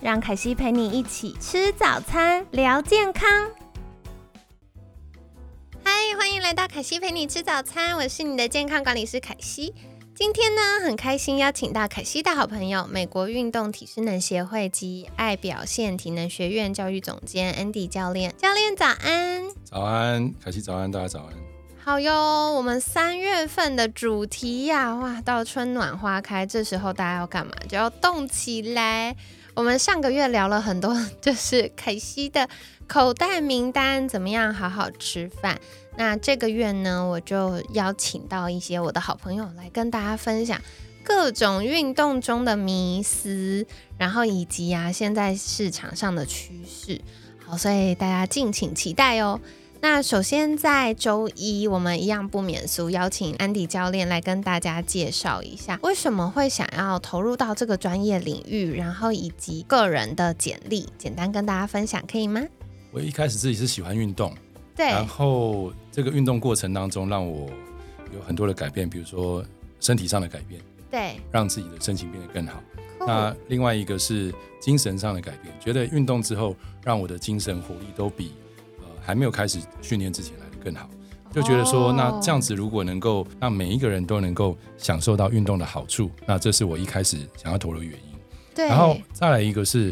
让凯西陪你一起吃早餐，聊健康。嗨，欢迎来到凯西陪你吃早餐，我是你的健康管理师凯西。今天呢，很开心邀请到凯西的好朋友，美国运动体适能协会及爱表现体能学院教育总监 Andy 教练。教练早安！早安，凯西早安，大家早安。好哟，我们三月份的主题呀，哇，到春暖花开，这时候大家要干嘛？就要动起来。我们上个月聊了很多，就是凯西的口袋名单，怎么样好好吃饭。那这个月呢，我就邀请到一些我的好朋友来跟大家分享各种运动中的迷思，然后以及啊现在市场上的趋势。好，所以大家敬请期待哦。那首先在周一，我们一样不免俗，邀请安迪教练来跟大家介绍一下，为什么会想要投入到这个专业领域，然后以及个人的简历，简单跟大家分享，可以吗？我一开始自己是喜欢运动，对，然后这个运动过程当中让我有很多的改变，比如说身体上的改变，对，让自己的身形变得更好。那另外一个是精神上的改变，觉得运动之后让我的精神活力都比。还没有开始训练之前来的更好，就觉得说，那这样子如果能够让每一个人都能够享受到运动的好处，那这是我一开始想要投入的原因。对，然后再来一个是，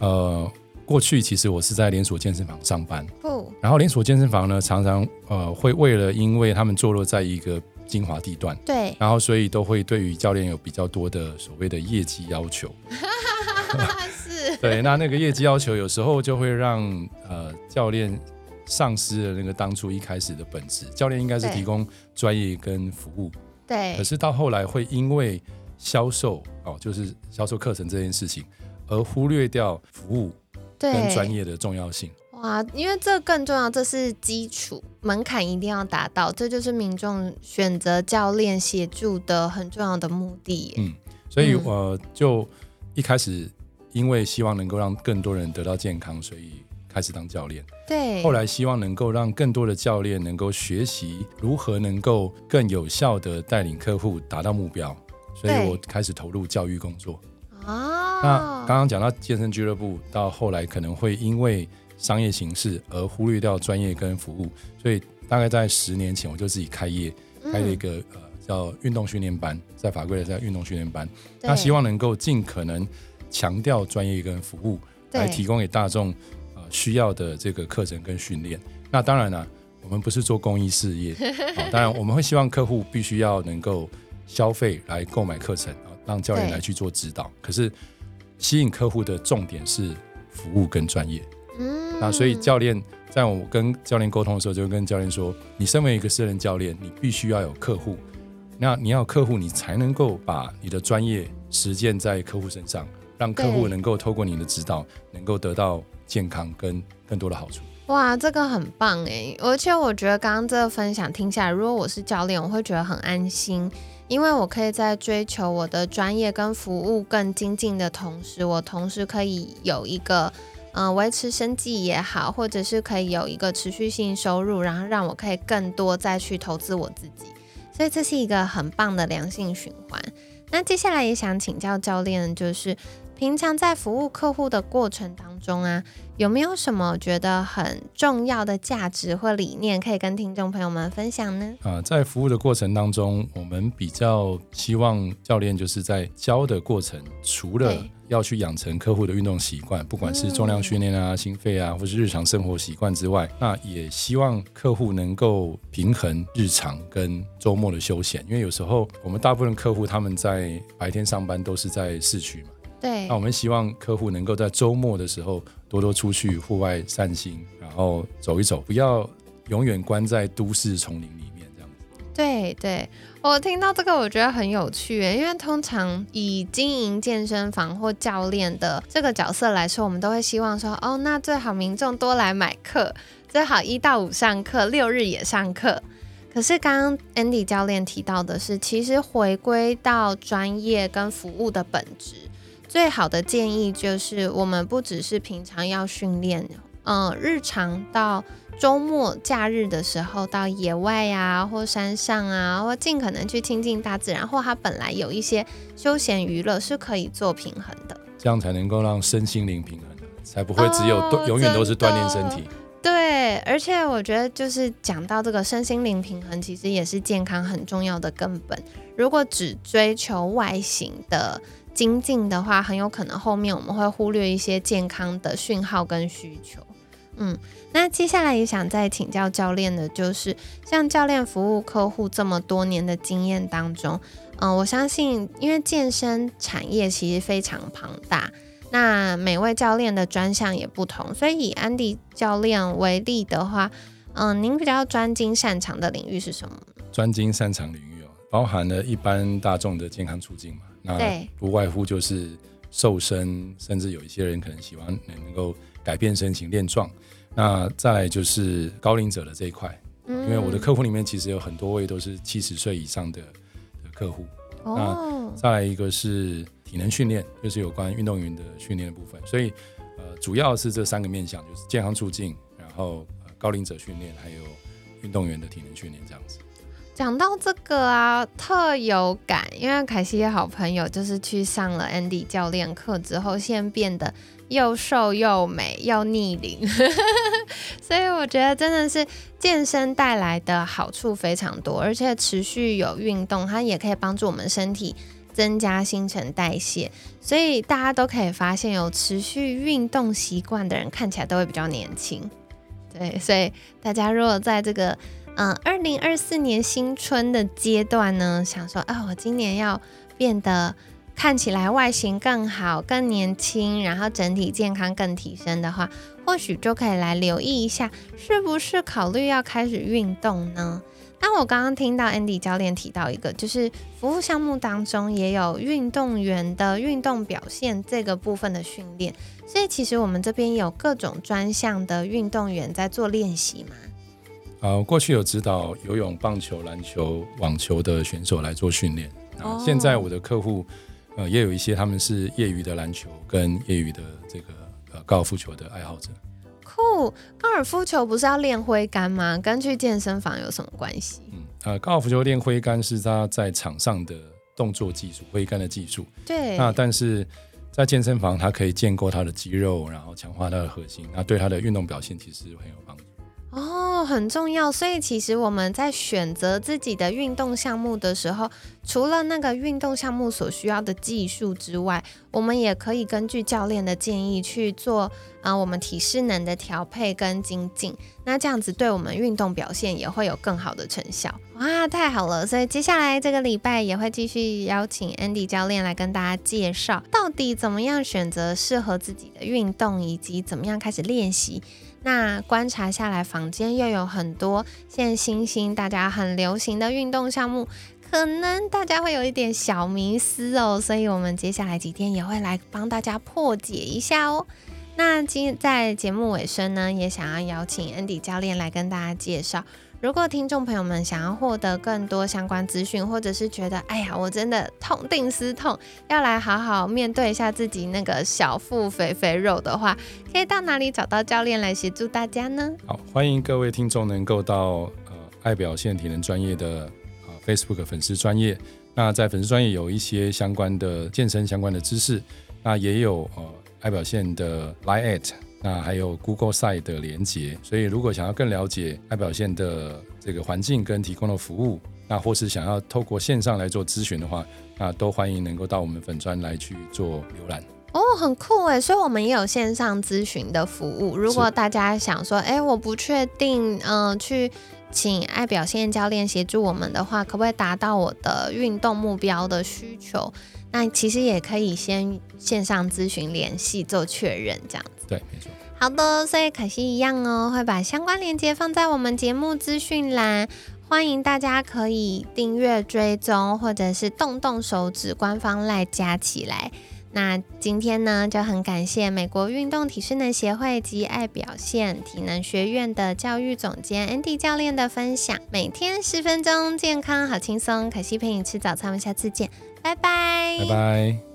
呃，过去其实我是在连锁健身房上班，不，然后连锁健身房呢，常常呃会为了因为他们坐落在一个精华地段，对，然后所以都会对于教练有比较多的所谓的业绩要求。是，对，那那个业绩要求有时候就会让呃教练。丧失了那个当初一开始的本质，教练应该是提供专业跟服务，对。可是到后来会因为销售哦，就是销售课程这件事情，而忽略掉服务跟专业的重要性。哇，因为这更重要，这是基础门槛一定要达到，这就是民众选择教练协助的很重要的目的。嗯，所以我就一开始因为希望能够让更多人得到健康，所以。开始当教练，对。后来希望能够让更多的教练能够学习如何能够更有效的带领客户达到目标，所以我开始投入教育工作。啊。那刚刚讲到健身俱乐部，到后来可能会因为商业形式而忽略掉专业跟服务，所以大概在十年前我就自己开业，开了一个呃叫运动训练班，在法规的叫运动训练班。那希望能够尽可能强调专业跟服务，来提供给大众。需要的这个课程跟训练，那当然了，我们不是做公益事业，当然我们会希望客户必须要能够消费来购买课程啊，让教练来去做指导。可是吸引客户的重点是服务跟专业，嗯，那所以教练在我跟教练沟通的时候，就跟教练说，你身为一个私人教练，你必须要有客户，那你要客户，你才能够把你的专业实践在客户身上，让客户能够透过你的指导，能够得到。健康跟更多的好处，哇，这个很棒哎！而且我觉得刚刚这个分享听下来，如果我是教练，我会觉得很安心，因为我可以在追求我的专业跟服务更精进的同时，我同时可以有一个嗯维持生计也好，或者是可以有一个持续性收入，然后让我可以更多再去投资我自己，所以这是一个很棒的良性循环。那接下来也想请教教练，就是。平常在服务客户的过程当中啊，有没有什么觉得很重要的价值或理念可以跟听众朋友们分享呢？啊，在服务的过程当中，我们比较希望教练就是在教的过程，除了要去养成客户的运动习惯，不管是重量训练啊、心肺啊，或是日常生活习惯之外，那也希望客户能够平衡日常跟周末的休闲，因为有时候我们大部分客户他们在白天上班都是在市区嘛。对，那我们希望客户能够在周末的时候多多出去户外散心，然后走一走，不要永远关在都市丛林里面这样子。对，对对，我听到这个我觉得很有趣耶，因为通常以经营健身房或教练的这个角色来说，我们都会希望说，哦，那最好民众多来买课，最好一到五上课，六日也上课。可是刚刚 Andy 教练提到的是，其实回归到专业跟服务的本质，最好的建议就是我们不只是平常要训练，嗯，日常到周末假日的时候到野外呀，或山上啊，或尽可能去亲近大自然，或它本来有一些休闲娱乐是可以做平衡的，这样才能够让身心灵平衡，才不会只有永远都是锻炼身体。对，而且我觉得就是讲到这个身心灵平衡，其实也是健康很重要的根本。如果只追求外形的精进的话，很有可能后面我们会忽略一些健康的讯号跟需求。嗯，那接下来也想再请教教练的，就是像教练服务客户这么多年的经验当中，嗯，我相信因为健身产业其实非常庞大。那每位教练的专项也不同，所以以安迪教练为例的话，嗯，您比较专精擅长的领域是什么？专精擅长领域哦，包含了一般大众的健康促进嘛，那不外乎就是瘦身，甚至有一些人可能喜欢能够改变身形、练壮。那再来就是高龄者的这一块，因为我的客户里面其实有很多位都是七十岁以上的的客户。那再来一个是。体能训练就是有关运动员的训练的部分，所以呃，主要是这三个面向，就是健康促进，然后高龄者训练，还有运动员的体能训练这样子。讲到这个啊，特有感，因为凯西的好朋友就是去上了 Andy 教练课之后，现在变得又瘦又美又逆龄，所以我觉得真的是健身带来的好处非常多，而且持续有运动，它也可以帮助我们身体。增加新陈代谢，所以大家都可以发现，有持续运动习惯的人看起来都会比较年轻。对，所以大家如果在这个嗯二零二四年新春的阶段呢，想说啊，我今年要变得看起来外形更好、更年轻，然后整体健康更提升的话，或许就可以来留意一下，是不是考虑要开始运动呢？那我刚刚听到 Andy 教练提到一个，就是服务项目当中也有运动员的运动表现这个部分的训练，所以其实我们这边有各种专项的运动员在做练习嘛。呃，过去有指导游泳、棒球、篮球、网球的选手来做训练，啊，现在我的客户呃也有一些他们是业余的篮球跟业余的这个呃高尔夫球的爱好者。酷，高尔夫球不是要练挥杆吗？跟去健身房有什么关系？嗯，呃，高尔夫球练挥杆是他在场上的动作技术，挥杆的技术。对。那但是在健身房，它可以建构他的肌肉，然后强化他的核心，那对他的运动表现其实很有帮助。很重要。所以其实我们在选择自己的运动项目的时候，除了那个运动项目所需要的技术之外，我们也可以根据教练的建议去做啊，我们体适能的调配跟精进。那这样子对我们运动表现也会有更好的成效。哇，太好了！所以接下来这个礼拜也会继续邀请 Andy 教练来跟大家介绍，到底怎么样选择适合自己的运动，以及怎么样开始练习。那观察下来，房间又有很多现在新兴、大家很流行的运动项目，可能大家会有一点小迷思哦，所以我们接下来几天也会来帮大家破解一下哦。那今在节目尾声呢，也想要邀请 Andy 教练来跟大家介绍。如果听众朋友们想要获得更多相关资讯，或者是觉得哎呀，我真的痛定思痛，要来好好面对一下自己那个小腹肥肥肉的话，可以到哪里找到教练来协助大家呢？好，欢迎各位听众能够到呃爱表现体能专业的啊 Facebook 粉丝专业，那在粉丝专业有一些相关的健身相关的知识，那也有呃爱表现的 Line at。那还有 Google Site 的连接，所以如果想要更了解爱表现的这个环境跟提供的服务，那或是想要透过线上来做咨询的话，那都欢迎能够到我们粉专来去做浏览。哦，很酷哎！所以我们也有线上咨询的服务。如果大家想说，哎，我不确定，嗯，去请爱表现教练协助我们的话，可不可以达到我的运动目标的需求？那其实也可以先线上咨询联系做确认，这样子。对，没错。好的，所以可惜一样哦，会把相关链接放在我们节目资讯栏，欢迎大家可以订阅、追踪，或者是动动手指，官方赖加起来。那今天呢，就很感谢美国运动体适能协会及爱表现体能学院的教育总监 Andy 教练的分享。每天十分钟，健康好轻松。可惜陪你吃早餐，我们下次见，拜拜，拜拜。